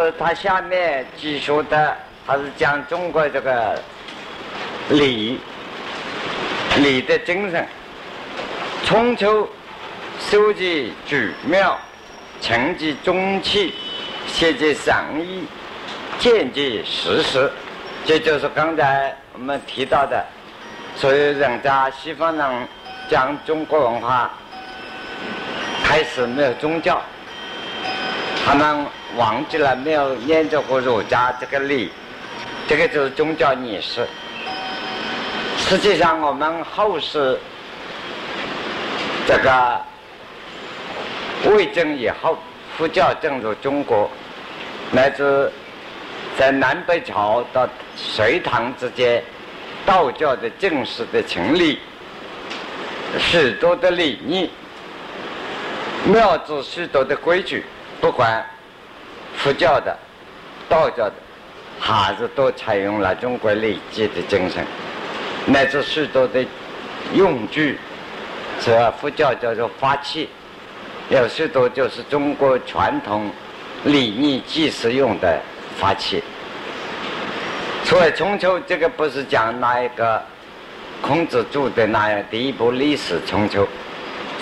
呃，它下面记述的，他是讲中国这个礼礼的精神。春秋收集举妙，成绩中气，写集善意，见集实事。这就是刚才我们提到的，所有人在西方人讲中国文化，开始没有宗教，他们忘记了没有研究过儒家这个礼，这个就是宗教仪式。实际上，我们后世这个魏征以后，佛教进入中国，乃至在南北朝到隋唐之间，道教的正式的成立，许多的礼仪，庙子许多的规矩，不管佛教的、道教的，还是都采用了中国礼记的精神，乃至许多的用具，这佛教叫做法器，有许多就是中国传统礼仪祭祀用的法器。所以春秋这个不是讲那一个孔子著的那样第一部历史春秋，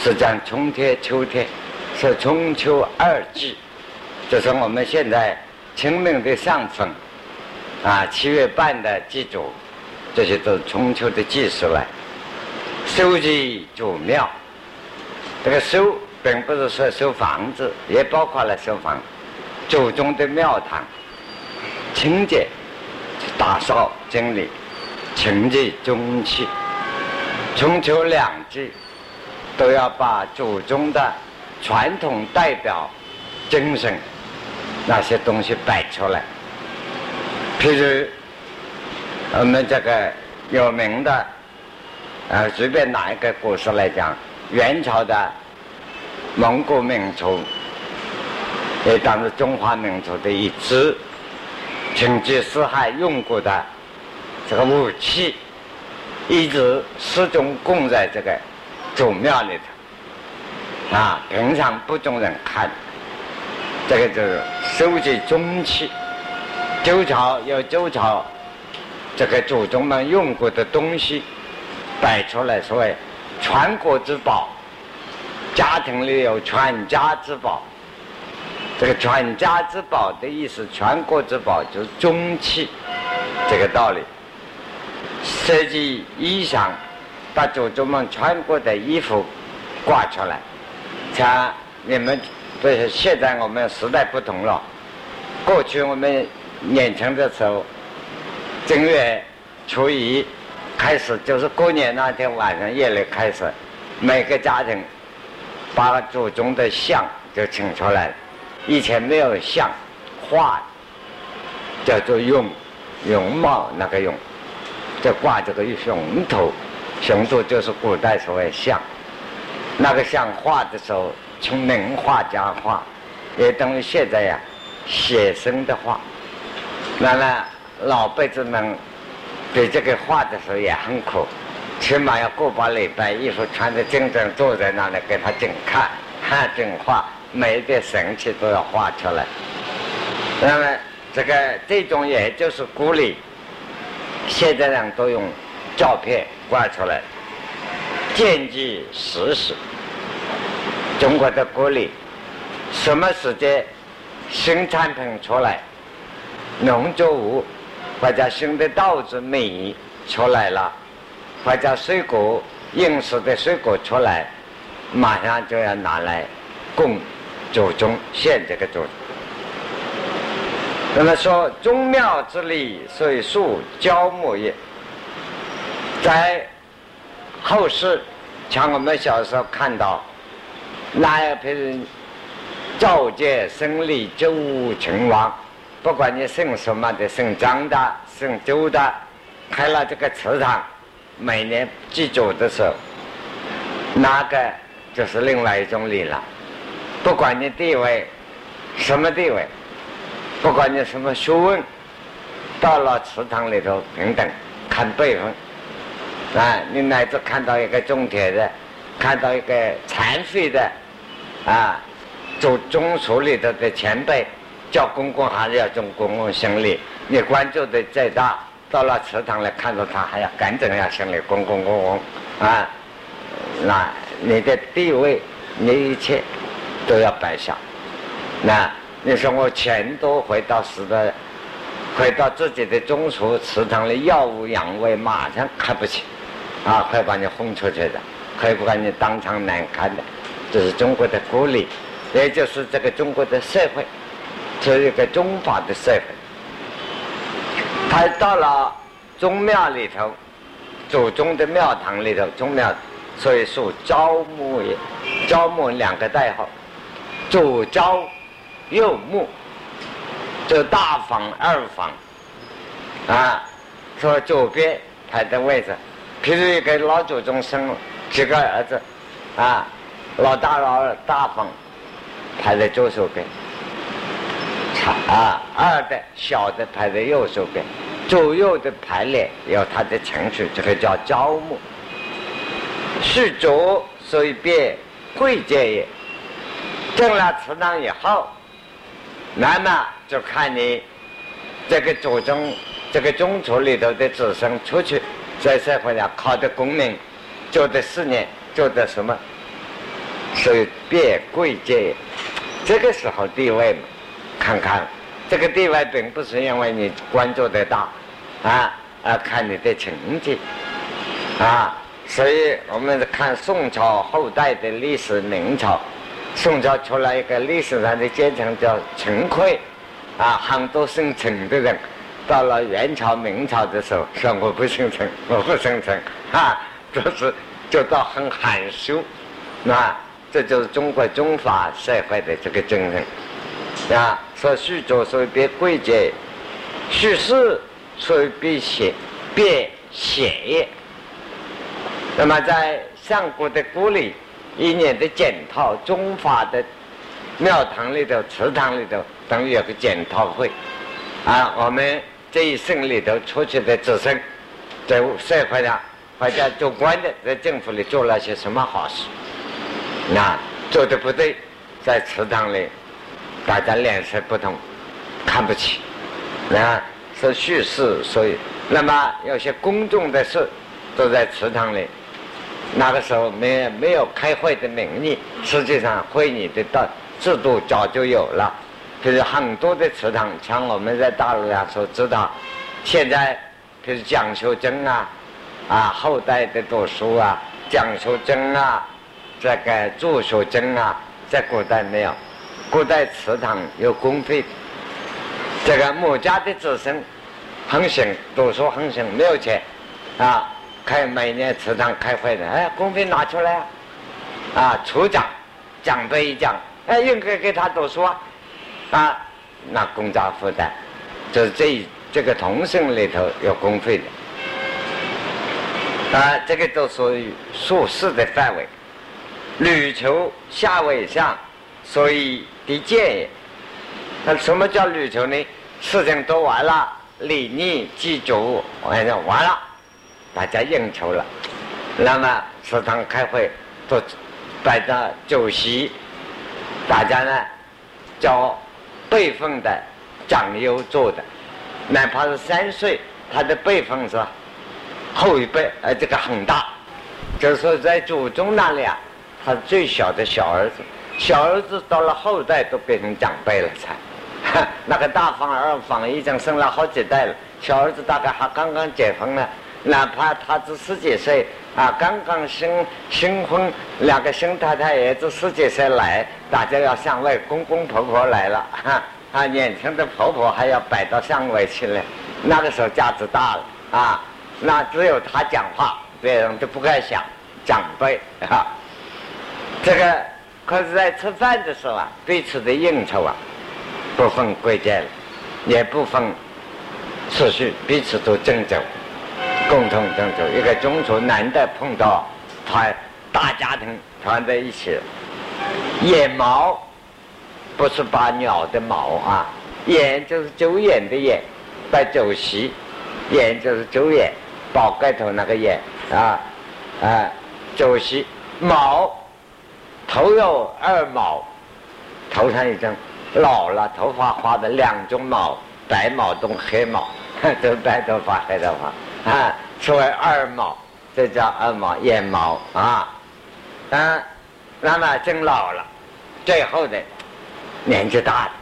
是讲春天、秋天，是春秋二季，就是我们现在清明的上风，啊七月半的祭祖，这些都是春秋的祭祀来。收集祖庙，这个收并不是说收房子，也包括了收房，祖宗的庙堂清洁。打扫整理，清洁中气，春秋两季都要把祖宗的传统代表精神那些东西摆出来。譬如我们这个有名的，呃，随便拿一个故事来讲，元朝的蒙古民族，也当是中华民族的一支。成吉思汗用过的这个武器，一直始终供在这个祖庙里头，啊，平常不中人看。这个就是收集中器，周朝有周朝这个祖宗们用过的东西摆出来，所谓传国之宝，家庭里有传家之宝。这个传家之宝的意思，全国之宝就是中气，这个道理。设计衣裳，把祖宗们穿过的衣服挂出来。像你们不是现在我们时代不同了，过去我们年轻的时候，正月初一开始，就是过年那天晚上夜里开始，每个家庭把祖宗的像就请出来。以前没有像画，叫做用容貌那个用，就挂这个熊头，熊头就是古代所谓像，那个像画的时候，从名画家画，也等于现在呀写生的画。那么老辈子们对这个画的时候也很苦，起码要过把礼拜，衣服穿的正正，坐在那里给他整看，看整画。每一个神器都要画出来，那么这个这种也就是鼓励，现在人都用照片挂出来，见机实施。中国的鼓励，什么时间新产品出来，农作物或者新的稻子米出来了，或者水果应时的水果出来，马上就要拿来供。祖宗献这个祖，那么说宗庙之礼，所以树焦木也。在后世，像我们小时候看到，那一批人召见生立周成王，不管你姓什么的，姓张的，姓周的，开了这个祠堂，每年祭祖的时候，那个就是另外一种礼了。不管你地位什么地位，不管你什么学问，到了祠堂里头平等看辈分啊！你乃至看到一个种田的，看到一个残废的啊，做中所里头的前辈，叫公公还是要从公公行礼。你关注的再大，到了祠堂来看到他，还要赶紧要行礼，公公公公啊！那你的地位，你一切都要摆下。那你说我钱都回到死的，回到自己的宗祠祠堂里耀武扬威，马上看不起，啊，快把你轰出去的，会把你当场难堪的。这是中国的古礼，也就是这个中国的社会，是一个宗法的社会。他到了宗庙里头，祖宗的庙堂里头，宗庙，所以属朝暮也。朝暮两个代号，左朝，右暮，这大房二房，啊，说左边排的位置，譬如一个老祖宗生了几个儿子，啊。老大、老二，大房排在左手边，啊，二的小的排在右手边，左右的排列有它的程序，这个叫招募。是左，所以变贵贱也。进了祠堂以后，那么就看你这个祖宗、这个宗族里头的子孙出去在社会上考的功名，做的事业，做的什么。所以变贵贱，这个时候地位嘛，看看这个地位并不是因为你关注的大，啊啊看你的成绩，啊，所以我们看宋朝后代的历史，明朝，宋朝出来一个历史上的阶层叫陈桧，啊，很多姓陈的人，到了元朝、明朝的时候说我不姓陈，我不姓陈，啊，就是觉得很含羞，那。这就是中国中法社会的这个精神啊！说虚作，所以变贵贱；虚实，所以变邪，变邪业。那么在上古的古里，一年的检讨，中法的庙堂里头、祠堂里头，等于有个检讨会啊。我们这一生里头出去的子孙，在社会上或者做官的，在政府里做了些什么好事？那做的不对，在祠堂里，大家脸色不同，看不起，那是叙事。所以，那么有些公众的事都在祠堂里。那个时候没没有开会的名义，实际上会议的到制度早就有了。就是很多的祠堂，像我们在大陆上所知道，现在就是蒋修真啊，啊后代的读书啊，蒋修真啊。这个助学真啊，在古代没有，古代祠堂有公费。这个某家的子孙很行，读书很行，没有钱啊，开每年祠堂开会的，哎，公费拿出来啊，处长奖杯一奖，哎，应该给他读书啊，啊，那公家负担，就是这这个同生里头有公费的，啊，这个都属于属事的范围。吕求下为上，所以的见也。那什么叫吕求呢？事情都完了，礼逆祭祖，完了完了，大家应酬了。那么食堂开会，都摆着酒席，大家呢叫辈分的长幼做的，哪怕是三岁，他的辈分是吧？后一辈，呃，这个很大，就是说在祖宗那里啊。他最小的小儿子，小儿子到了后代都变成长辈了才。那个大房二房已经生了好几代了，小儿子大概还刚刚结婚呢，哪怕他只十几岁啊，刚刚新新婚，两个新太太也只十几岁来，大家要向外，公公婆婆来了，啊，年轻的婆婆还要摆到上位去了，那个时候架子大了啊，那只有他讲话，别人都不敢想，长辈啊。这个可是在吃饭的时候啊，彼此的应酬啊，不分贵贱，也不分次序，彼此都斟酒，共同斟酒。一个宗族难得碰到团大家庭团在一起，眼毛不是把鸟的毛啊，眼就是酒眼的眼，摆酒席，眼就是酒眼，宝盖头那个眼啊啊，酒席毛。头有二毛，头上一张老了，头发花的两种毛，白毛跟黑毛，都白头发黑头发啊，称为二毛，这叫二毛眼毛啊。嗯，那么真老了，最后的年纪大了，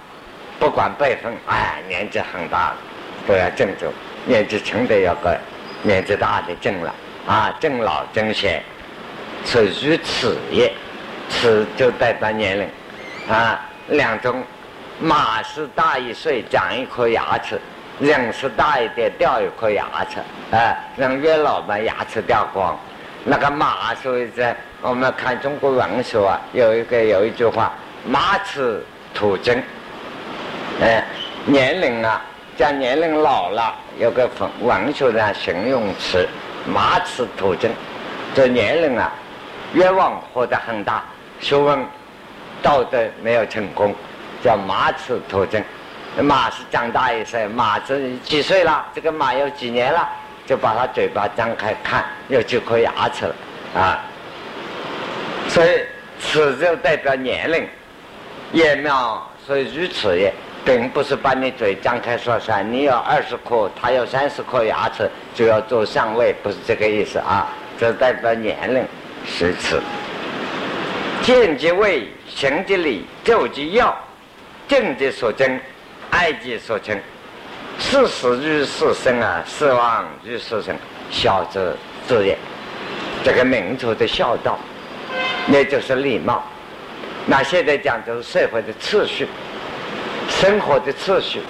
不管辈分，哎，年纪很大了，都要正走；年纪轻的要个年纪大的正了啊，正老正贤，此于此也，此就代表年龄啊。两种，马是大一岁长一颗牙齿，人是大一点掉一颗牙齿，哎，人越老嘛牙齿掉光。那个马，所以在我们看中国文学啊，有一个有一句话，马齿吐真。哎，年龄啊，讲年龄老了，有个文文学的形容词，马齿吐真。这年龄啊，愿望活得很大，学问道德没有成功，叫马齿吐真。马是长大一岁，马是几岁了？这个马有几年了？就把他嘴巴张开看，有几颗牙齿了啊！所以齿就代表年龄，叶苗所以如此也，并不是把你嘴张开说说你有二十颗，他有三十颗牙齿就要做上位，不是这个意思啊！这代表年龄十次。见即位，行即礼，就即要，正即所争，爱即所成。事死于事生啊，死亡于事生，孝之之也。这个民族的孝道，那就是礼貌。那现在讲就是社会的秩序，生活的秩序。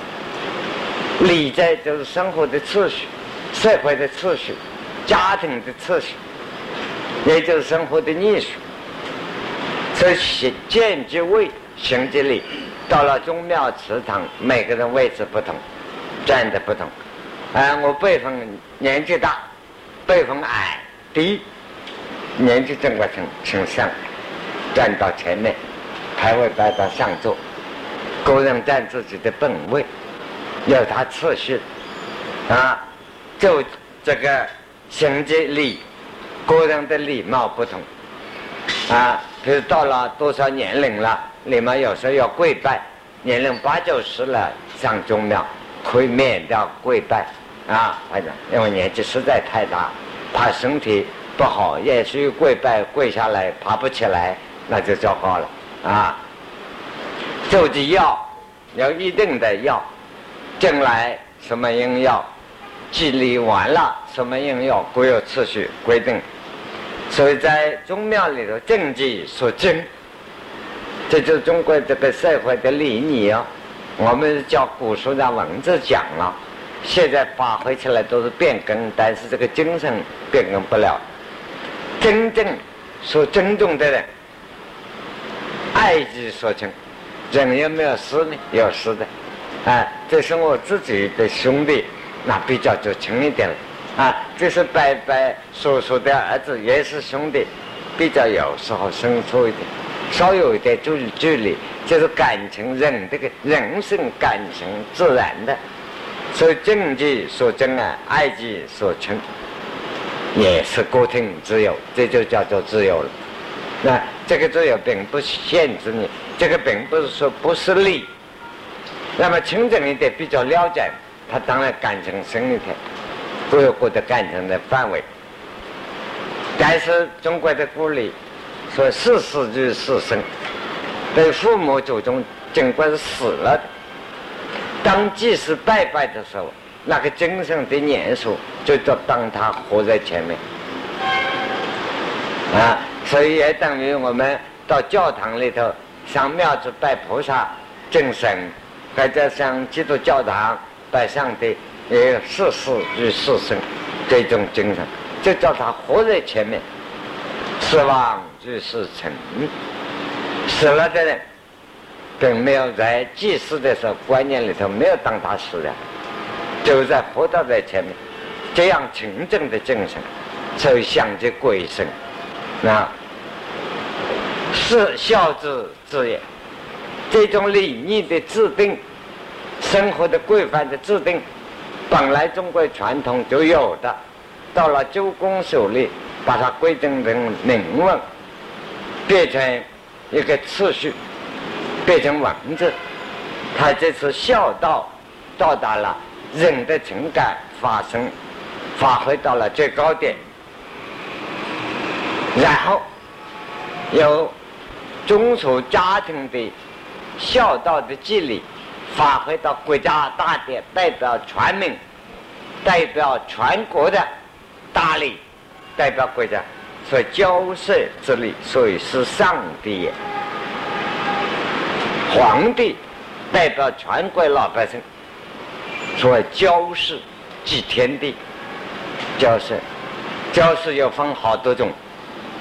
礼在就是生活的秩序，社会的秩序，家庭的秩序，也就是生活的艺术。所以见即位，行即礼。到了宗庙祠堂，每个人位置不同。站的不同，啊，我辈分年纪大，辈分矮低，年纪正过称称上，站到前面，排位摆到上座，个人占自己的本位，有他次序，啊，就这个行节礼，个人的礼貌不同，啊，比如到了多少年龄了，你们有时候要跪拜，年龄八九十了上宗庙。可以免掉跪拜啊，反正因为年纪实在太大，怕身体不好，也许跪拜跪下来爬不起来，那就糟糕了啊。就地要要一定的要，进来什么应要，祭礼完了什么应要，各有次序规定。所以在宗庙里头，政绩所争，这就是中国这个社会的礼仪哦。我们叫古书上文字讲了，现在发挥起来都是变更，但是这个精神变更不了。真正所尊重的人，爱之所成。人有没有私呢？有私的，啊，这是我自己的兄弟，那比较就亲一点了。啊，这是伯伯叔叔的儿子，也是兄弟，比较有时候生疏一点，稍有一点距距离。就是感情，人这个人生感情自然的，所以政绩所争啊，爱己所成，也是个体自由，这就叫做自由了。那这个自由并不限制你，这个并不是说不是利。那么清正一点，比较了解，他当然感情深一点，各有各的感情的范围。但是中国的古礼说“事死如事生”。对父母祖宗，尽管是死了的，当祭祀拜拜的时候，那个精神的年数，就叫当他活在前面啊。所以也等于我们到教堂里头上庙子拜菩萨、敬神，或者上基督教堂拜上帝，也有世事与事生这种精神，就叫他活在前面，死亡与世成。死了的人，并没有在祭祀的时候观念里头没有当他死了，就在活到在前面，这样纯正的精神，才想着鬼神，那是孝之之也。这种礼仪的制定，生活的规范的制定，本来中国传统就有的，到了周公手里，把它规定成明文，变成。一个次序变成文字，他这次孝道到达了人的情感发生，发挥到了最高点，然后有宗属家庭的孝道的纪律发挥到国家大典，代表全民，代表全国的大力，代表国家，所交涉之力，所以是上帝也。皇帝代表全国老百姓，所以交涉即天地。交涉，交涉又分好多种，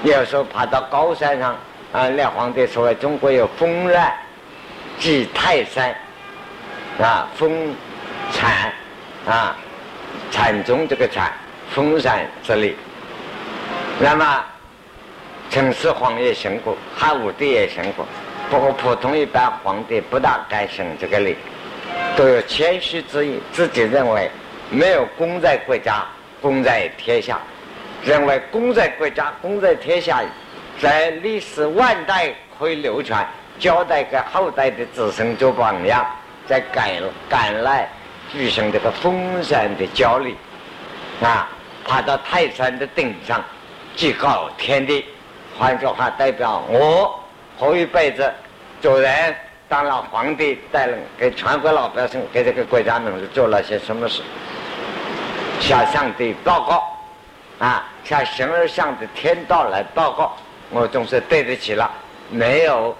有时候爬到高山上啊，那皇帝说中国有风乱，即泰山。啊，封禅啊，禅宗这个禅，封禅之礼。那么，秦始皇也行过，汉武帝也行过，不过普通一般皇帝不大敢行这个礼，都有谦虚之意，自己认为没有功在国家，功在天下，认为功在国家，功在天下，在历史万代可以流传，交代给后代的子孙做榜样。在赶赶来举行这个封山的交礼，啊，爬到泰山的顶上，祭告天地。换句话代表我活一辈子做人当了皇帝，带领给全国老百姓给这个国家民做了些什么事，向上帝报告，啊，向形而上的天道来报告，我总是对得起了，没有。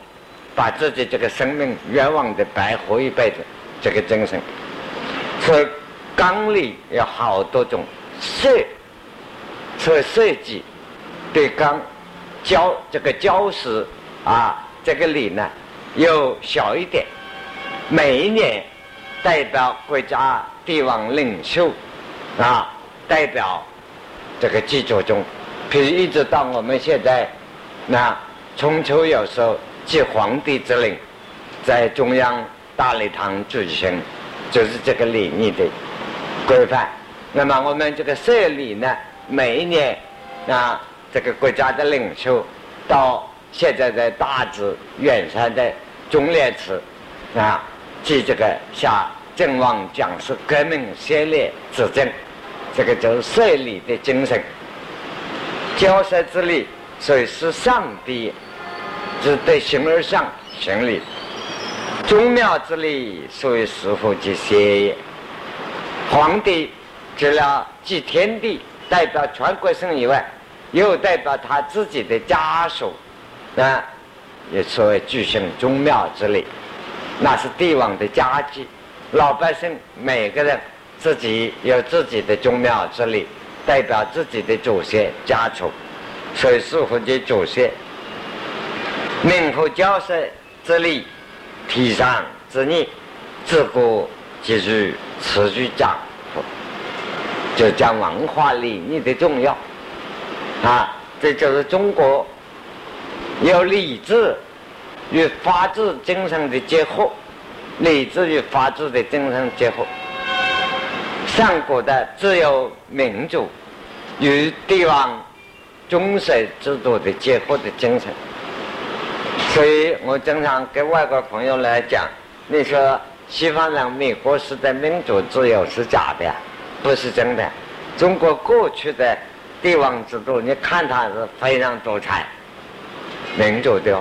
把自己这个生命冤枉的白活一辈子，这个精神。所以纲里有好多种设，所以设计对纲教这个教师啊，这个礼呢又小一点。每一年代表国家帝王领袖啊，代表这个祭祖宗，譬如一直到我们现在，那春秋有时候。即皇帝之令，在中央大礼堂举行，就是这个礼仪的规范。那么我们这个社礼呢，每一年啊，这个国家的领袖到现在在大直远山的忠烈祠啊，即这个向阵亡将士革命先烈致敬，这个就是社礼的精神。交涉之礼，所以是上帝。是对形而上行礼，宗庙之礼属于师傅及邪也。皇帝除了祭天地，代表全国性以外，又代表他自己的家属，啊，也所谓举行宗庙之礼，那是帝王的家祭。老百姓每个人自己有自己的宗庙之礼，代表自己的祖先家属，所以师傅及祖先。民和交涉之力，提倡之逆，自古即是持续讲，就讲文化礼仪的重要。啊，这就是中国有理智与法治精神的结合，理智与法治的精神结合，上古的自由民主与帝王宗社制度的结合的精神。所以我经常跟外国朋友来讲，你说西方人、美国式的民主自由是假的，不是真的。中国过去的帝王制度，你看它是非常多彩，民主的、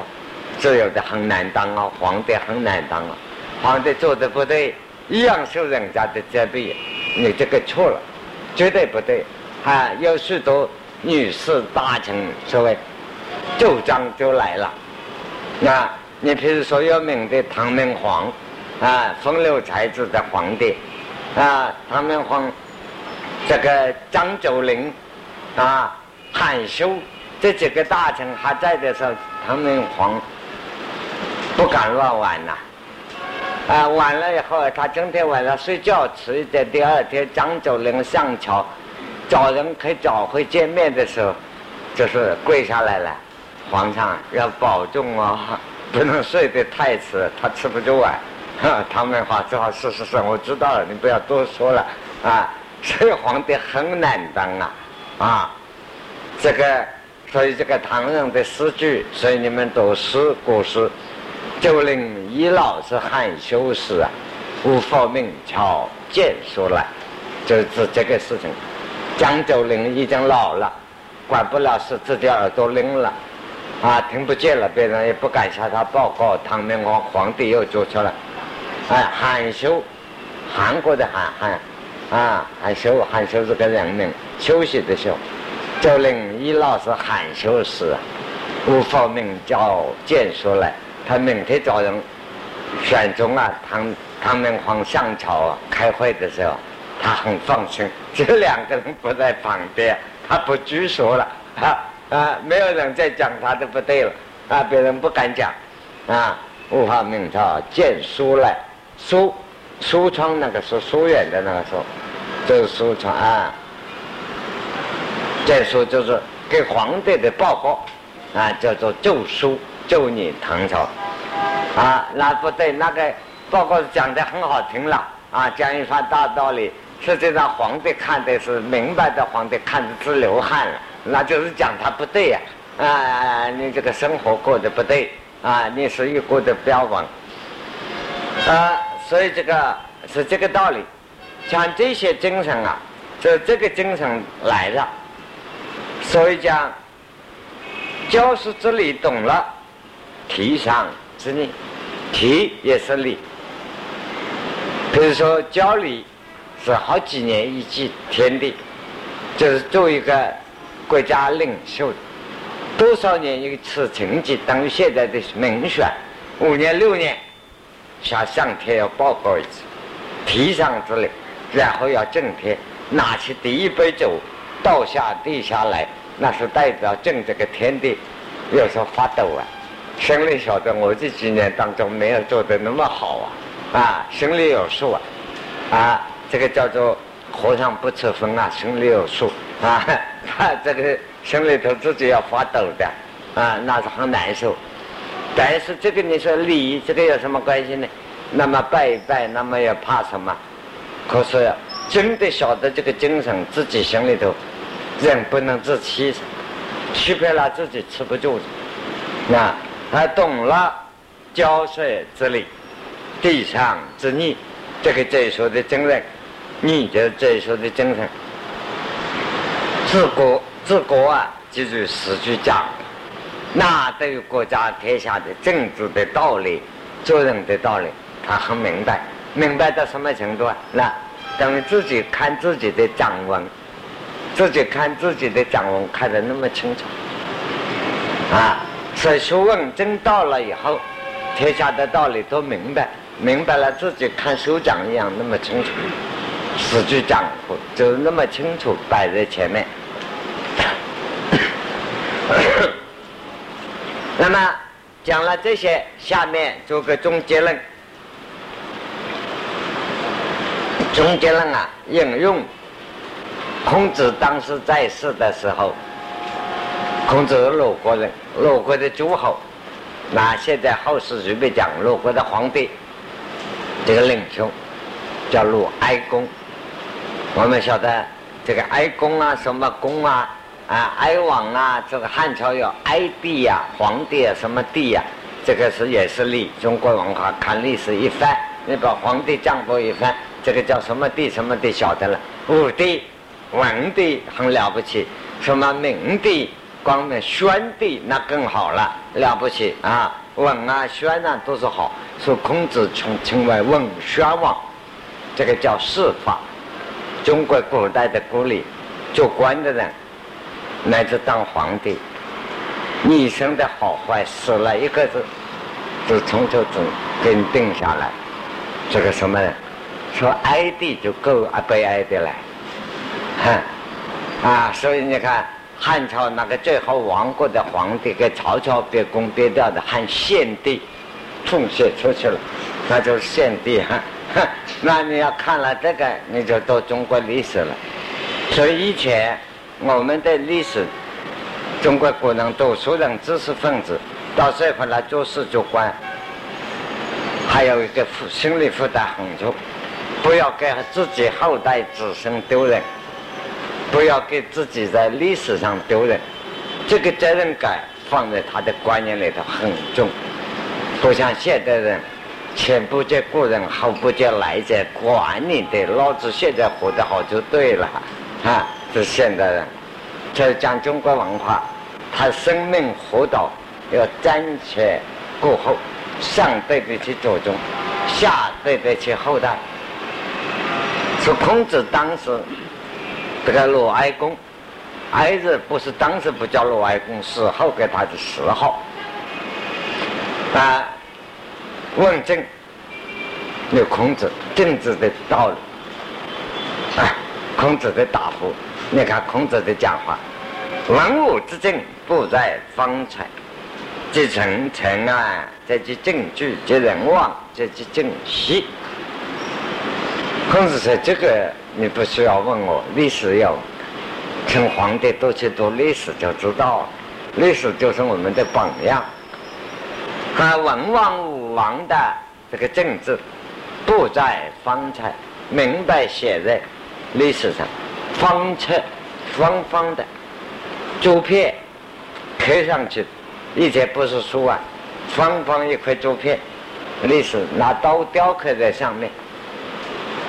自由的很难当啊，皇帝很难当啊，皇帝做的不对，一样受人家的责备，你这个错了，绝对不对。啊，有许多女士大臣所谓奏章就来了。那你比如说有名的唐明皇，啊，风流才子的皇帝，啊，唐明皇，这个张九龄，啊，韩休这几个大臣还在的时候，唐明皇不敢乱玩呐，啊，完了以后，他今天晚上睡觉迟一点，第二天张九龄上朝找人可以找回见面的时候，就是跪下来了。皇上要保重哦，不能睡得太迟，他吃不住啊。唐明皇只好是是是，我知道了，你不要多说了 啊。所以皇帝很难当啊，啊，这个，所以这个唐人的诗句，所以你们读诗古诗，就令一老是含羞时啊，无佛名巧见书来，就是这个事情。江九龄已经老了，管不了事，自己耳朵聋了，啊，听不见了，别人也不敢向他报告。唐明皇皇帝又做出了，哎，含羞，韩国的韩韩，啊，含羞含羞是个人名，休息的休。就令一老是含羞时，无佛明叫见书来。他明天早上，选中啊，唐唐明皇上朝开会的时候，他很放心，这两个人不在旁边，他不拘束了，啊啊，没有人再讲他的不对了，啊，别人不敢讲，啊，无法明朝见书来，书书窗那个书书远的那个书，就是书窗啊，见书就是给皇帝的报告，啊，叫做奏书。就你唐朝，啊，那不对，那个报告讲的很好听了，啊，讲一番大道理。实际上皇帝看的是明白的，皇帝看的直流汗了，那就是讲他不对呀，啊，你这个生活过得不对，啊，你生意过得不要稳，啊，所以这个是这个道理。像这些精神啊，就这个精神来了，所以讲教师之理懂了。提上之理，提也是理。比如说教理是好几年一季天地，就是做一个国家领袖，多少年一次成绩等于现在的民选，五年六年向上天要报告一次，提上之类，然后要正天，拿起第一杯酒倒下地下来，那是代表正这个天地，有时候发抖啊。心里晓得，我这几年当中没有做的那么好啊，啊，心里有数啊，啊，这个叫做和尚不吃荤啊，心里有数啊，他这个心里头自己要发抖的，啊，那是很难受。但是这个你说礼，这个有什么关系呢？那么拜一拜，那么也怕什么？可是真的晓得这个精神，自己心里头人不能自欺，欺骗了自己吃不住，那。他懂了交税之理、地上之逆，这个这一说的精神，你就这一说的精神。治国治国啊，记住四句讲，那对于国家天下的政治的道理、做人的道理，他很明白。明白到什么程度啊？那等于自己看自己的掌纹，自己看自己的掌纹看得那么清楚啊。所以学问真到了以后，天下的道理都明白，明白了自己看手掌一样那么清楚，四句讲就那么清楚摆在前面。那么讲了这些，下面做个总结论。总结论啊，引用孔子当时在世的时候。孔子是鲁国人，鲁国的诸侯。那现在后世随便讲，鲁国的皇帝，这个领袖叫鲁哀公。我们晓得这个哀公啊，什么公啊，啊哀王啊，这个汉朝有哀帝呀，皇帝啊，什么帝呀？这个是也是历中国文化看历史一翻，你把皇帝降过一翻，这个叫什么帝什么帝晓得了。武帝、文帝很了不起，什么明帝。光明宣帝那更好了，了不起啊！文啊、宣啊都是好，说孔子称称为文宣王，这个叫世法。中国古代的古礼，做官的人乃至当皇帝，一生的好坏死了一个字，就从头子给你定下来。这个什么说哀帝就够啊悲哀的了，哼啊！所以你看。汉朝那个最后亡国的皇帝，给曹操别攻别掉的，汉献帝，吐血出去了，那就是献帝哈。那你要看了这个，你就读中国历史了。所以以前我们的历史，中国古人读书人、知识分子到社会来做事做官，还有一个负心理负担很重，不要给自己后代子孙丢人。不要给自己在历史上丢人，这个责任感放在他的观念里头很重。不像现代人前不见古人，后不见来者，管你的，老子现在活得好就对了，啊，这是现代人。这讲中国文化，他生命活到要瞻前顾后，上对得起祖宗，下对得起后代。说孔子当时这个鲁哀公，哀字不是当时不叫鲁哀公，死后给他的谥号。啊，问政有孔子政治的道理，啊，孔子的答复，你看孔子的讲话：文武之政不在方才，即臣臣啊，这即政据，即人望，这即政息。孔子说：“这个你不需要问我，历史要请皇帝多去读历史就知道，历史就是我们的榜样。”他文王武王的这个政治，不在方才，明白写在历史上，方册方方的竹片刻上去，以前不是书啊，方方一块竹片，历史拿刀雕刻在上面，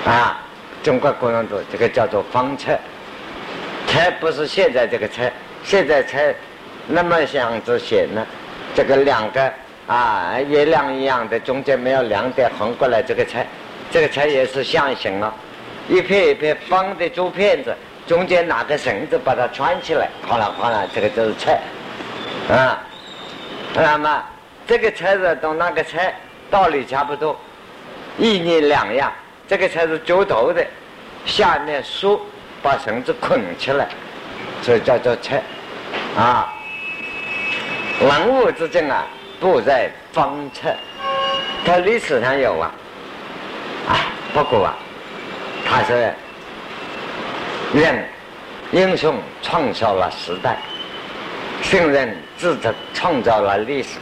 啊，中国古人读这个叫做方册，册不是现在这个册，现在册那么想子写呢，这个两个。啊，月亮一样的，中间没有两点横过来。这个菜，这个菜也是象形了，一片一片方的竹片子，中间拿个绳子把它穿起来，哗啦哗啦，这个就是菜。啊，那么这个菜子同那个菜道理差不多，意念两样。这个菜是揪头的，下面竖把绳子捆起来，所以叫做菜。啊，文武之争啊。不在方策，他历史上有啊，啊，不过啊，他是人英雄创造了时代，圣人智者创造了历史，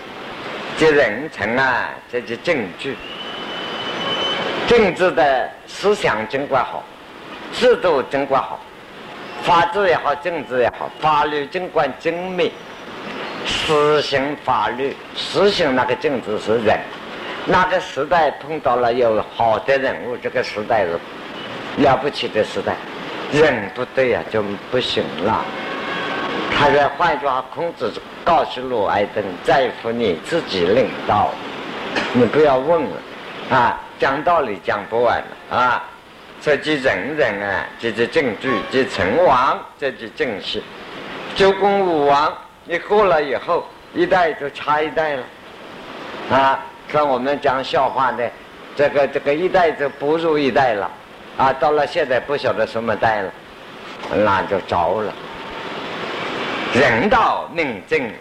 这人臣啊，这些证据，政治的思想真管好，制度真管好，法治也好，政治也好，法律真管精密。实行法律，实行那个政治是人。那个时代碰到了有好的人物，这个时代是了不起的时代。人不对呀，就不行了。他在换句话，孔子告诉鲁爱登，在乎你自己领导，你不要问了啊，讲道理讲不完了啊。这即人人啊，这即证据，即成王，这即正事。周公武王。你过了以后，一代就差一代了，啊，像我们讲笑话的，这个这个一代就不如一代了，啊，到了现在不晓得什么代了，那就糟了。人道命正，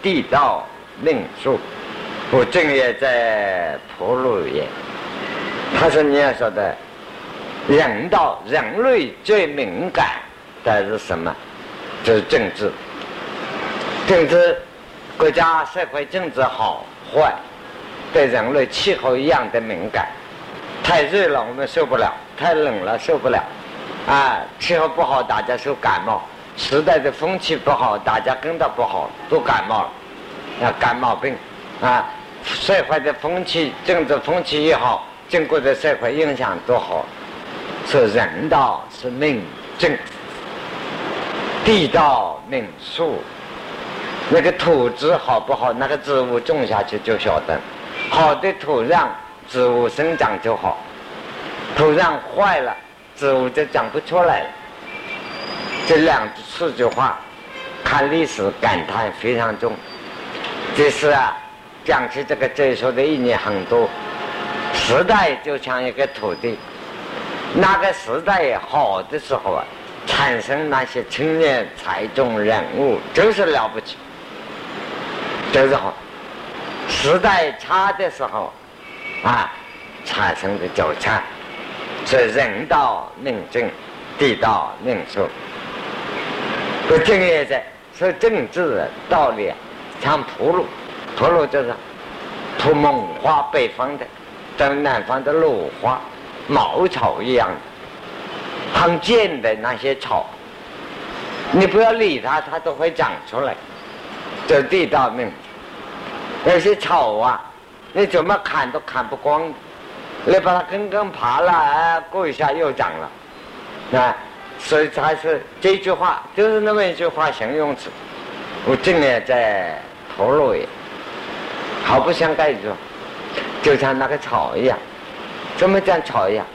地道命数，不正也在铺路也。他说你要说的，人道人类最敏感的是什么？就是政治。政治，国家社会政治好坏，对人类气候一样的敏感。太热了我们受不了，太冷了受不了。啊，气候不好大家受感冒，时代的风气不好大家跟着不好都感冒了，啊感冒病。啊，社会的风气政治风气也好，经过的社会影响都好。是人道是命正，地道命数。那个土质好不好？那个植物种下去就晓得。好的土壤，植物生长就好；土壤坏了，植物就长不出来了。这两四句话，看历史感叹非常重。这是啊，讲起这个哲学的意义很多。时代就像一个土地，那个时代好的时候啊，产生那些青年才中人物，真是了不起。就是好，时代差的时候，啊，产生的就差，是人道命正，地道命数。不正业在，是政治道理，像铺路，铺路就是铺蒙花北方的，跟南方的芦花、茅草一样的，很贱的那些草，你不要理它，它都会长出来。这地道命，那些草啊，你怎么砍都砍不光，你把它根根拔了，哎，过一下又长了，啊，所以才是这句话就是那么一句话形容词，我今年在投入也，毫不相干一句，就像那个草一样，怎么讲草一样？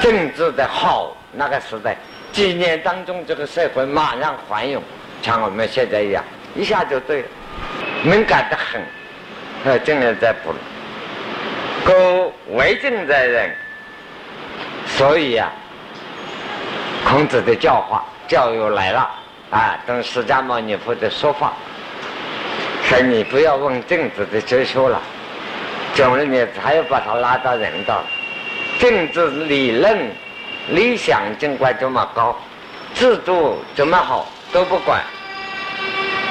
政治的好那个时代，几年当中这个社会马上繁荣，像我们现在一样，一下就对了，敏感的很。呃，正人在补，故为政在人，所以呀，孔子的教化教育来了。啊，等释迦牟尼佛的说法，说你不要问政治的哲学了，总之你还要把他拉到人道，政治理论、理想尽管这么高，制度怎么好都不管。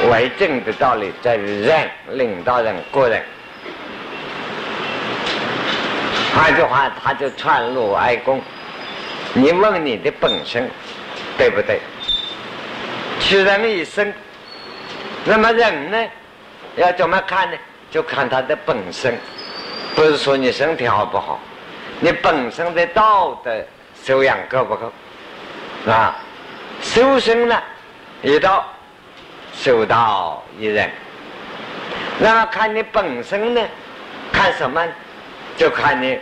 为政的道理在于人，领导人个人。换句话，他就传入哀公。你问你的本身对不对？取人一生，那么人呢？要怎么看呢？就看他的本身，不是说你身体好不好，你本身的道德修养够不够？啊，修身呢，一道。修道一人，那么看你本身呢？看什么？就看你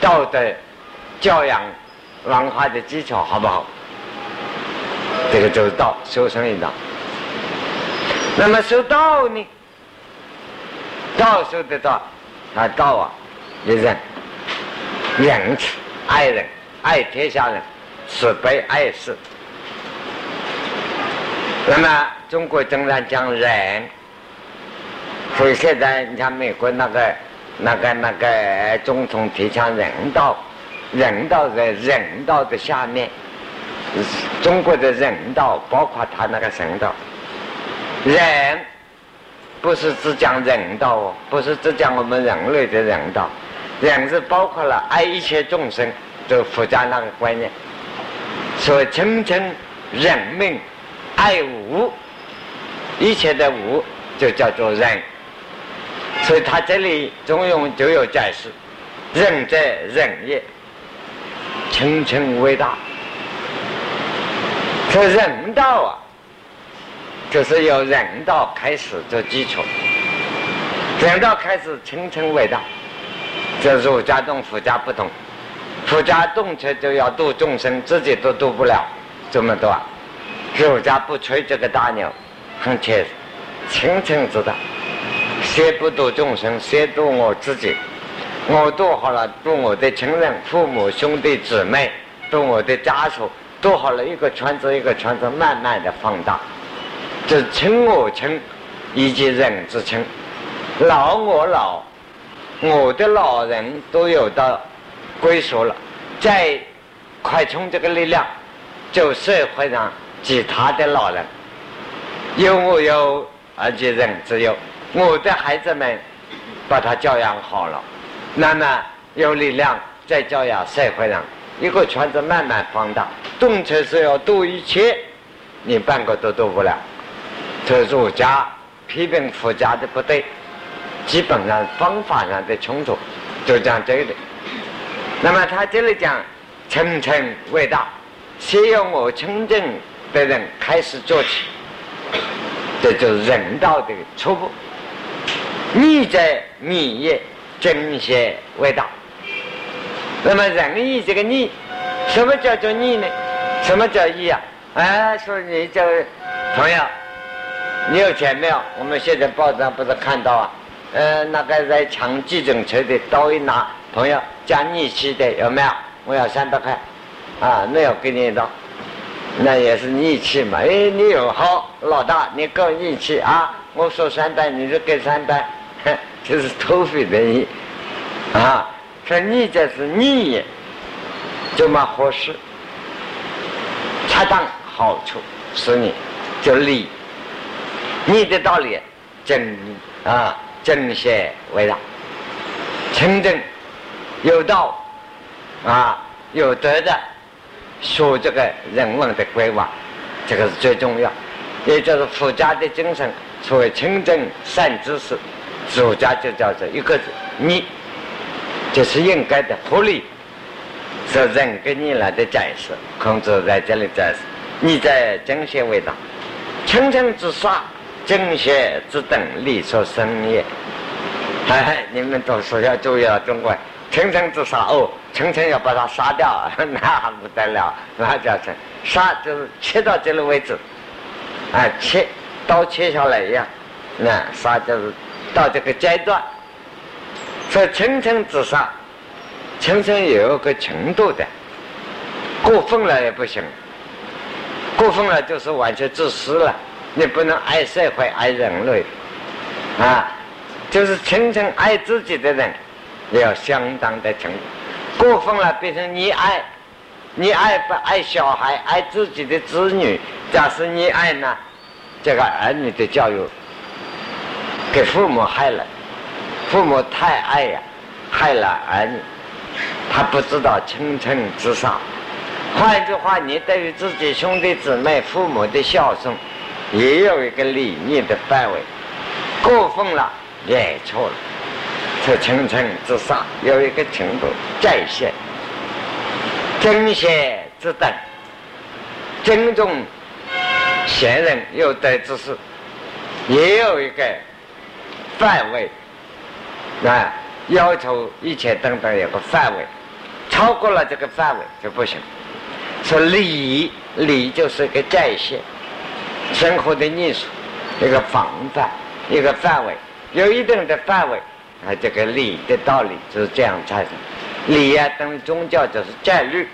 道德教养文化的基础好不好？这个就是道，修身一道。那么修道呢？道修的道，啊道啊，一人仁慈，爱人，爱天下人，慈悲爱世。那么。中国经常讲人，所以现在你看美国那个、那个、那个总统提倡人道，人道在人道的下面，中国的人道包括他那个神道，人不是只讲人道哦，不是只讲我们人类的人道，人是包括了爱一切众生，就佛家那个观念，所以称称人命爱物。一切的无就叫做人，所以他这里中庸就有解释：仁者仁也，称称为大。这人道啊，就是由人道开始做基础，人道开始称称为大。这儒家动佛家不同，佛家动车就要度众生，自己都度不了这么多，儒家不吹这个大牛。很切实，清清知道，先不度众生，先度我自己。我度好了，度我的亲人、父母、兄弟姊妹，度我的家属，度好了一个圈子一个圈子，慢慢的放大。这亲我亲，以及人之亲，老我老，我的老人都有到归属了，再快充这个力量，就社会上其他的老人。有我有，而且人只有我的孩子们，把他教养好了，那么有力量再教养社会上一个圈子慢慢放大。动车是要多一切，你半个都度不了。这儒家批评佛家的不对，基本上方法上的冲突，就讲这个。那么他这里讲，层层为大，先要我清正的人开始做起。这就是人道的初步。义者义也，正邪为大。那么仁义这个义，什么叫做义呢？什么叫义啊？哎，说你这朋友，你有钱没有？我们现在报纸上不是看到啊？呃，那个在抢计程车的刀一拿，朋友讲义气的有没有？我要三百块，啊，那要给你一刀。那也是义气嘛！哎，你有好老大，你够义气啊！我说三百，你就给三百，就是偷匪的义啊！说你这是义，就么合适，恰当好处是你，就理，你的道理正啊，正邪为大，清正有道啊，有德的。说这个人文的规划，这个是最重要，也就是佛家的精神，所谓清正善知识，儒家就叫做一个字你，就是应该的合理，是人跟你来的解释。孔子在这里解释：你在正邪为道，层层之杀，正邪之等，理所生也。哎，你们读书要注意了，中国层层之杀哦，层层要把它杀掉，那不得了，那叫成杀，就是切到这个位置，啊，切刀切下来一样，那杀就是到这个阶段，所以层层之杀，层层也有个程度的，过分了也不行，过分了就是完全自私了，你不能爱社会爱人类，啊。就是真正爱自己的人，也要相当的程度。过分了，变成你爱，你爱不爱小孩，爱自己的子女。假使你爱呢，这个儿女的教育，给父母害了，父母太爱呀，害了儿女，他不知道层层之上。换一句话，你对于自己兄弟姊妹、父母的孝顺，也有一个理念的范围。过分了。也错了，这层层之上有一个程度界限，真邪之等，尊重贤人有德之士，也有一个范围，啊，要求一切等等有个范围，超过了这个范围就不行。说礼礼就是一个界限，生活的艺术，一个防范，一个范围。有一定的范围，啊，这个礼的道理就是这样产生。礼啊，等宗教就是戒律。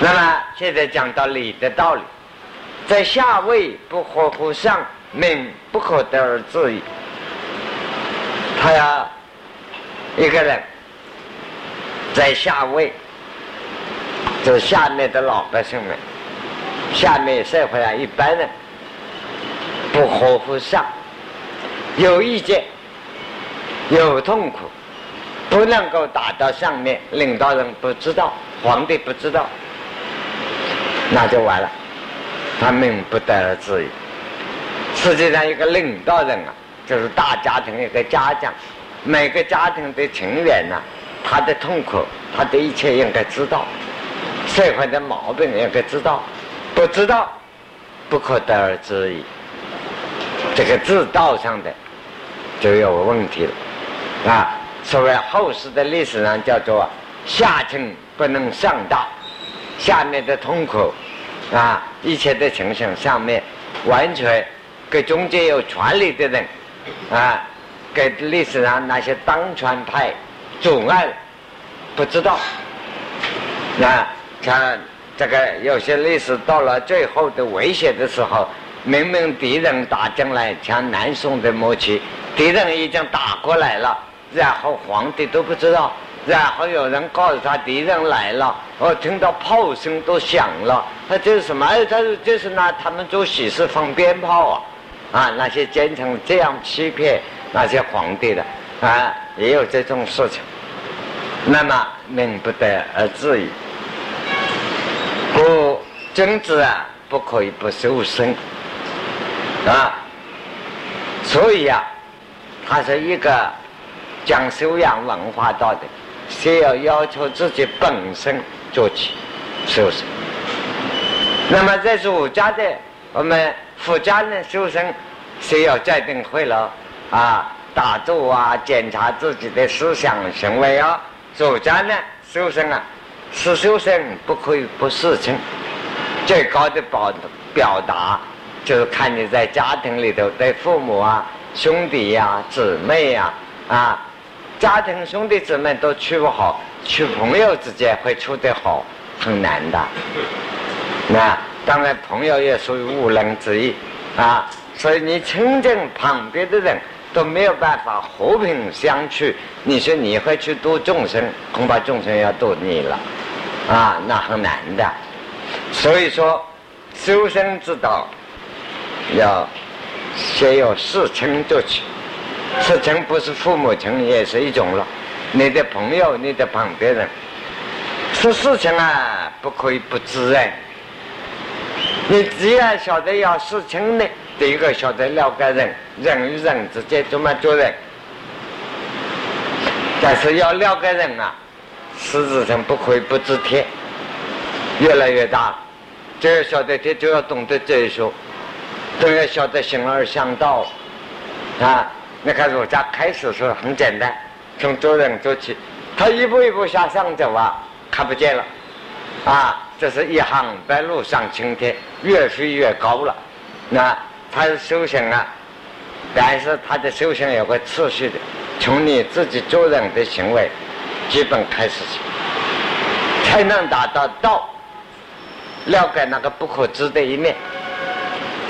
那么现在讲到礼的道理，在下位不合乎上，命不可得而知矣。他要一个人在下位，就是下面的老百姓们，下面社会上一般人不合乎上。有意见，有痛苦，不能够打到上面，领导人不知道，皇帝不知道，那就完了，他命不得而知。矣。实际上，一个领导人啊，就是大家庭一个家长，每个家庭的成员呢，他的痛苦，他的一切应该知道，社会的毛病应该知道，不知道，不可得而知。矣。这个制道上的就有问题了。啊！所谓后世的历史上叫做下层不能上道，下面的痛苦啊，一切的情形上面完全给中间有权力的人啊，给历史上那些当权派阻碍不知道啊，像这个有些历史到了最后的危险的时候。明明敌人打进来，像南宋的末期，敌人已经打过来了，然后皇帝都不知道，然后有人告诉他敌人来了，哦，听到炮声都响了，他这是什么？哎，他是这是拿他们做喜事放鞭炮啊，啊，那些奸臣这样欺骗那些皇帝的，啊，也有这种事情，那么命不得而治矣。故君子啊，不可以不修身。啊，所以呀，他是一个讲修养文化道德，先要要求自己本身做起，是不是？那么在儒家的我们佛家的修身，先要戒定慧了啊，打坐啊，检查自己的思想行为啊。儒家呢修身啊，是修身不可以不事情，最高的表表达。就是看你在家庭里头对父母啊、兄弟呀、姊妹呀啊，家庭兄弟姊妹都处不好，处朋友之间会处得好很难的。那当然朋友也属于无能之一啊，所以你亲近旁边的人都没有办法和平相处，你说你会去度众生，恐怕众生要度你了啊，那很难的。所以说修身之道。要先有事情做起，事情不是父母亲也是一种了。你的朋友，你的旁边人，说事情啊，不可以不知哎。你只要晓得要事情的，第一个晓得了解人，人与人之间怎么做人。但是要了解人啊，实质上不可以不知天，越来越大，就要晓得天，就要懂得哲学，都要晓得形而上道啊。你看儒家开始时候很简单，从做人做起，他一步一步向上走啊，看不见了啊。这是一行白鹭上青天，越飞越高了。那他的修行啊，但是他的修行有个次序的，从你自己做人的行为基本开始起，才能达到道，了解那个不可知的一面。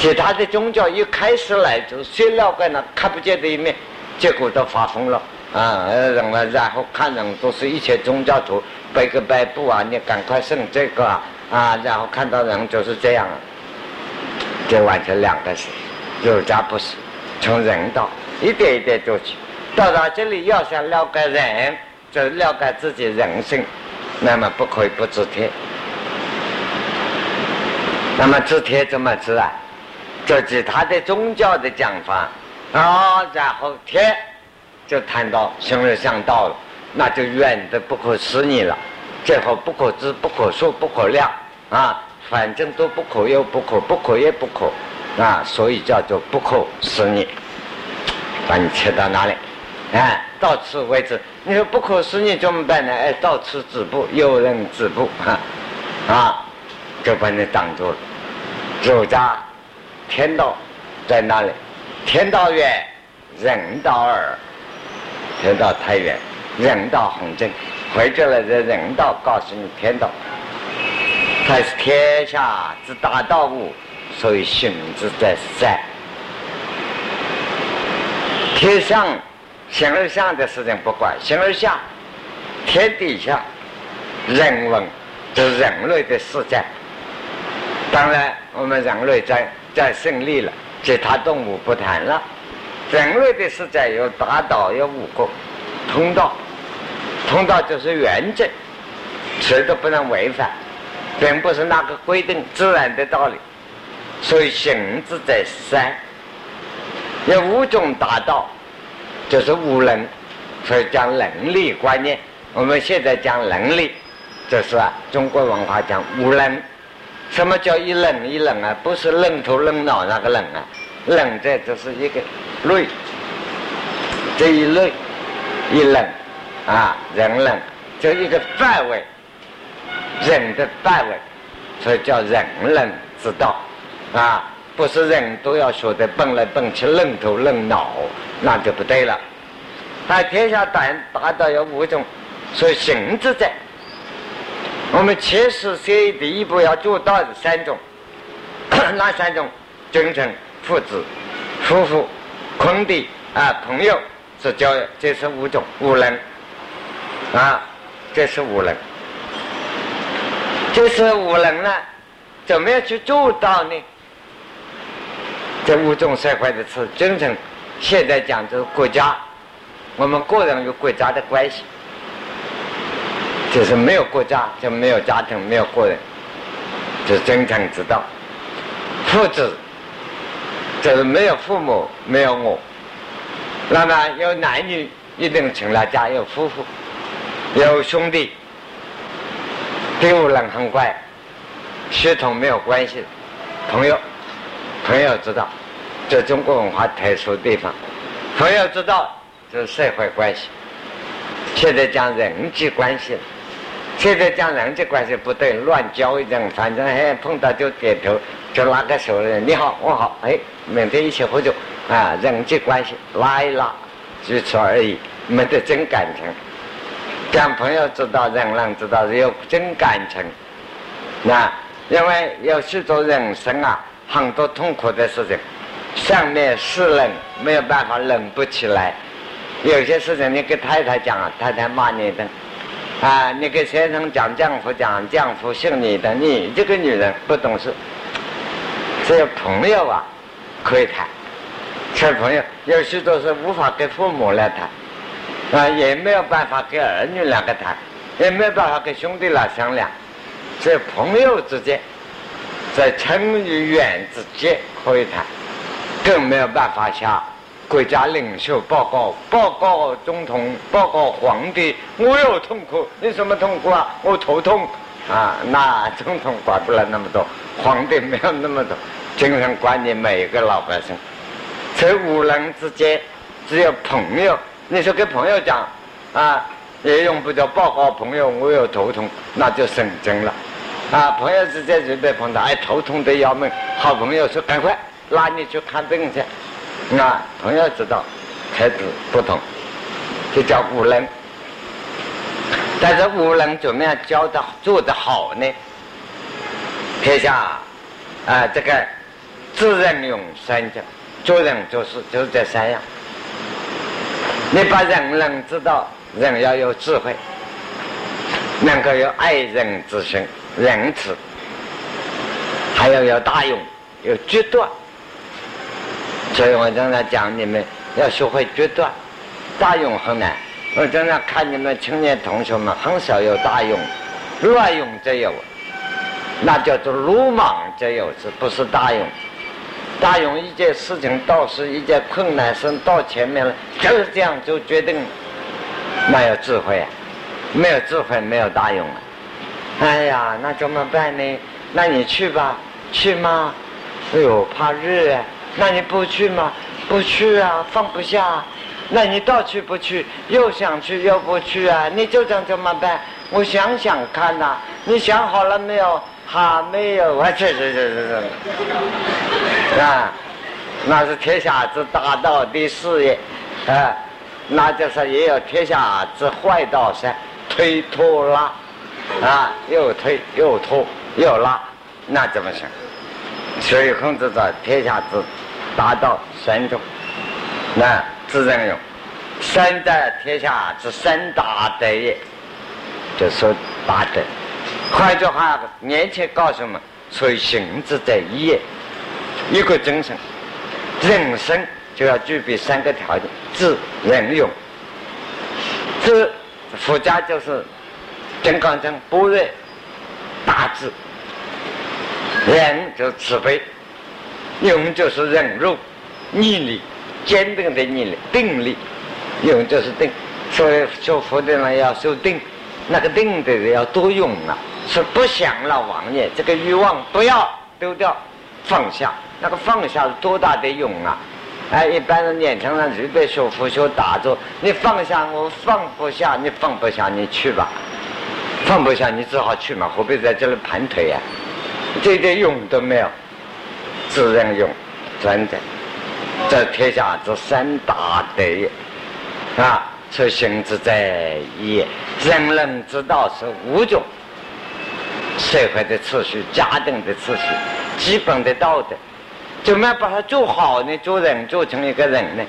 其他的宗教一开始来就先了解那看不见的一面，结果都发疯了啊！然后看人都是一些宗教徒。背个白布啊，你赶快送这个啊，啊，然后看到人就是这样，这完全两个事。儒家不是，从人道一点一点做起，到达这里要想了解人，就了解自己人性，那么不可以不知天。那么知天怎么知啊？就是他的宗教的讲法啊，然后天就谈到形而上道了。那就远的不可思议了，最后不可知、不可说、不可量啊，反正都不可又不可，不可也不可啊，所以叫做不可思议。把你切到哪里？哎，到此为止。你说不可思议怎么办呢？哎，到此止步，有人止步哈啊，就把你挡住了。儒家天道在哪里？天道远，人道耳。天道太远。人道宏正，回去了，这人道告诉你天道，它是天下之大道物，所以行之在善。天上形而上的事情不管，形而下，天底下人文，就是人类的世界。当然，我们人类在在胜利了，其他动物不谈了。人类的世界有大道，有五个。通道，通道就是原则，谁都不能违反，并不是那个规定自然的道理。所以行之在三，有五种大道，就是无能，所以讲能力观念。我们现在讲能力，就是啊，中国文化讲无能。什么叫一冷一冷啊？不是冷头冷脑那个冷啊，冷这就是一个类，这一类。一冷，啊，人冷，就一个范围，人的范围，所以叫人冷之道，啊，不是人都要学的蹦来蹦去、愣头愣脑，那就不对了。那天下大大到有五种，所以行之在，我们切实学第一步要做到的三种，哪三种？君臣、父子、夫妇、兄弟啊，朋友。是叫这是五种五能啊，这是五能，这是五能呢，怎么样去做到呢？这五种社会的词，真正现在讲就是国家，我们个人与国家的关系，就是没有国家就没有家庭，没有个人，就是真正知道。父子就是没有父母，没有我。那么有男女一定成了家，有夫妇，有兄弟，第五人很怪，血统没有关系，朋友，朋友知道，这中国文化特殊地方，朋友知道就是社会关系。现在讲人际关系，现在讲人际关系不对，乱交一种，反正哎碰到就点头，就拉个手的，你好，我好，哎，明天一起喝酒。啊，人际关系拉一拉，就此而已，没得真感情。讲朋友知道，人人知道有真感情。那因为有许多人生啊，很多痛苦的事情，上面是人没有办法忍不起来。有些事情你给太太讲，太太骂你的；啊，你给先生讲，丈夫讲，丈夫信你的。你这个女人不懂事，只有朋友啊，可以谈。小朋友有许多是无法跟父母来谈，啊，也没有办法跟儿女两个谈，也没有办法跟兄弟来商量，在朋友之间，在亲与远之间可以谈，更没有办法向国家领袖报告，报告总统，报告皇帝，我有痛苦，你什么痛苦啊？我头痛啊！那总统管不了那么多，皇帝没有那么多，精神管理每一个老百姓。在无人之间，只有朋友。你说跟朋友讲啊，也用不着报告朋友，我有头痛，那就神经了。啊，朋友之间随便碰到，哎，头痛的要命。好朋友说：“赶快拉你去看病去。”啊，朋友知道，态度不同，就叫无能。但是无能怎么样教的做得好呢？天下啊，这个知人用三讲，做人做事就是这三样。你把人能知道，人要有智慧，能够有爱人之心。仁慈，还要有大勇，有决断。所以我正在讲，你们要学会决断。大勇很难，我正在看你们青年同学们很少有大勇，乱勇则有，那叫做鲁莽则有，是不是大勇？大勇一件事情到是一件困难事到前面了，就是这样就决定，那有智慧啊，没有智慧没有大勇啊。哎呀，那怎么办呢？那你去吧，去吗？哎呦，怕热啊！那你不去吗？不去啊，放不下。那你倒去不去？又想去又不去啊！你就这样怎么办？我想想看呐，你想好了没有？还没有啊！这这这这这，啊，那是天下之大道的事业，啊，那就是也有天下之坏道噻，推脱拉。啊，又推又拖又拉，那怎么行？所以孔子在天下之大道三种，那自然有三在天下之三大德也，就说大德。换句话，年前告诉我们，所以行之在一也。一个精神，人生就要具备三个条件：智、仁、勇。智，佛家就是。金刚经般若大智，仁就是慈悲，用就是忍辱，毅力坚定的毅力，定力，用就是定。所以修佛的人要修定，那个定的人要多用啊！是不想了王爷，这个欲望不要丢掉，放下。那个放下是多大的用啊！哎，一般人年轻人随便修佛修打坐，你放下我放不下，你放不下你去吧。放不下，你只好去嘛，何必在这里盘腿呀？这点用都没有，自然用，真的，这天下之三大德也啊！此行之在也，人人之道是五种：社会的。秩序、家庭的。秩序、基本的。道德。怎么样把它做好呢？做人做成一个人呢？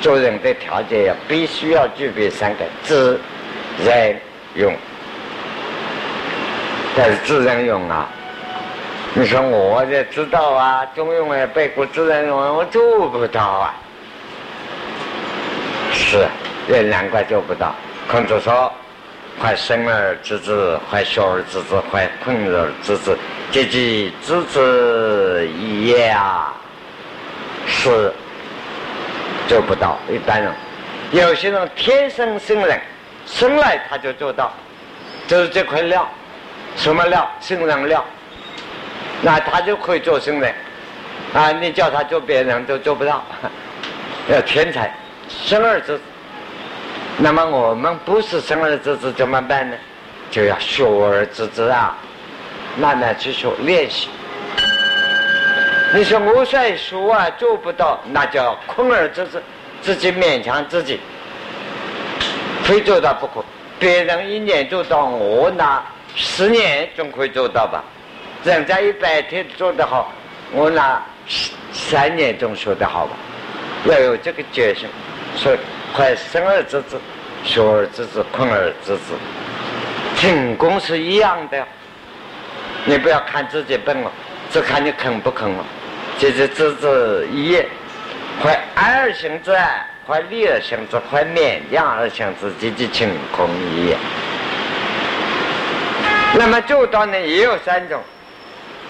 做人的。条件要必须要具备三个：知、人、用。但是自然用啊！你说我也知道啊，中庸也背过自然我，我做不到啊。是，也难怪做不到。孔子说：“怀生而知之，怀学而知之，怀困而知之，皆其知之一也啊！”是做不到一般人。有些人天生圣人，生来他就做到，就是这块料。什么料？圣人料，那他就可以做生人，啊！你叫他做别人都做不到，要天才，生而知。那么我们不是生而知之怎么办呢？就要学而知之啊，慢慢去学练习。你说我在说啊，做不到，那叫困而知之，自己勉强自己，非做到不可。别人一年做到，我拿。十年总可以做到吧？人家一百天做得好，我拿三年中学得好吧？要有这个决心，所以快生而知之，学而知之，困而知之，成功是一样的。你不要看自己笨了，只看你肯不肯了。这是知之一也，快安而行之，快利而行之，快勉强而行之，这即成功一也。那么做到呢，也有三种。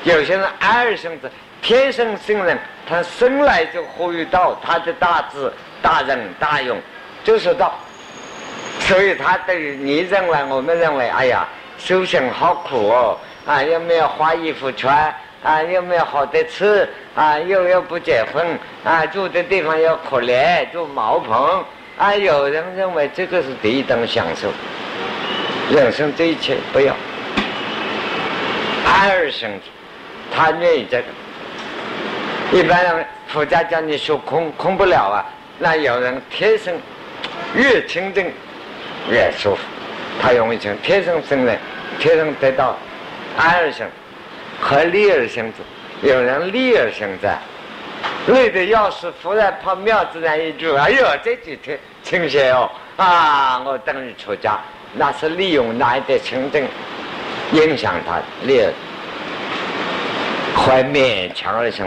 有些人安而行之，天生圣人，他生来就活于道，他的大智、大仁、大勇就是道。所以他对于你认为，我们认为，哎呀，修行好苦哦，啊，又没有花衣服穿，啊，又没有好的吃，啊，又又不结婚，啊，住的地方又可怜，住茅棚，啊，有人认为这个是第一等享受，人生这一切不要，安而生之，他愿意这个。一般人佛家叫你修空，空不了啊，那有人天生越清净。越舒服，他容易成天生生人，天生得到安而生和利而生之。有人利而生在，累的要死，忽然跑庙子上一句：“哎呦，这几天清闲哦，啊，我等于出家。”那是利用那一点清净，影响他利，还勉强而行。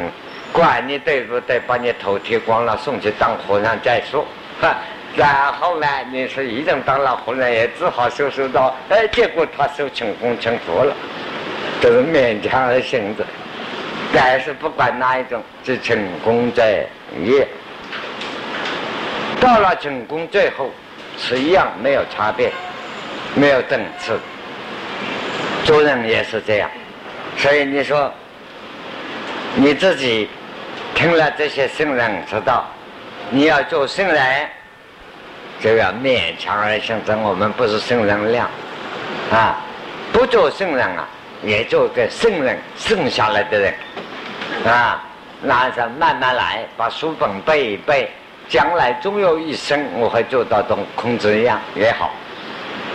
管你对不对，把你头剃光了，送去当和尚再说。哈。然后呢，你是一人当了和尚，也只好收收到，哎，结果他修成功成佛了，都是勉强而行的。但是不管哪一种，是成功在业。到了成功最后，是一样没有差别，没有等次。做人也是这样，所以你说你自己听了这些圣人之道，你要做圣人。就要勉强而行，这我们不是圣人量，啊，不做圣人啊，也做个圣人，剩下来的人，啊，那是慢慢来，把书本背一背，将来终有一生我会做到同孔子一样也好。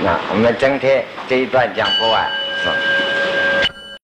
那我们今天这一段讲不完，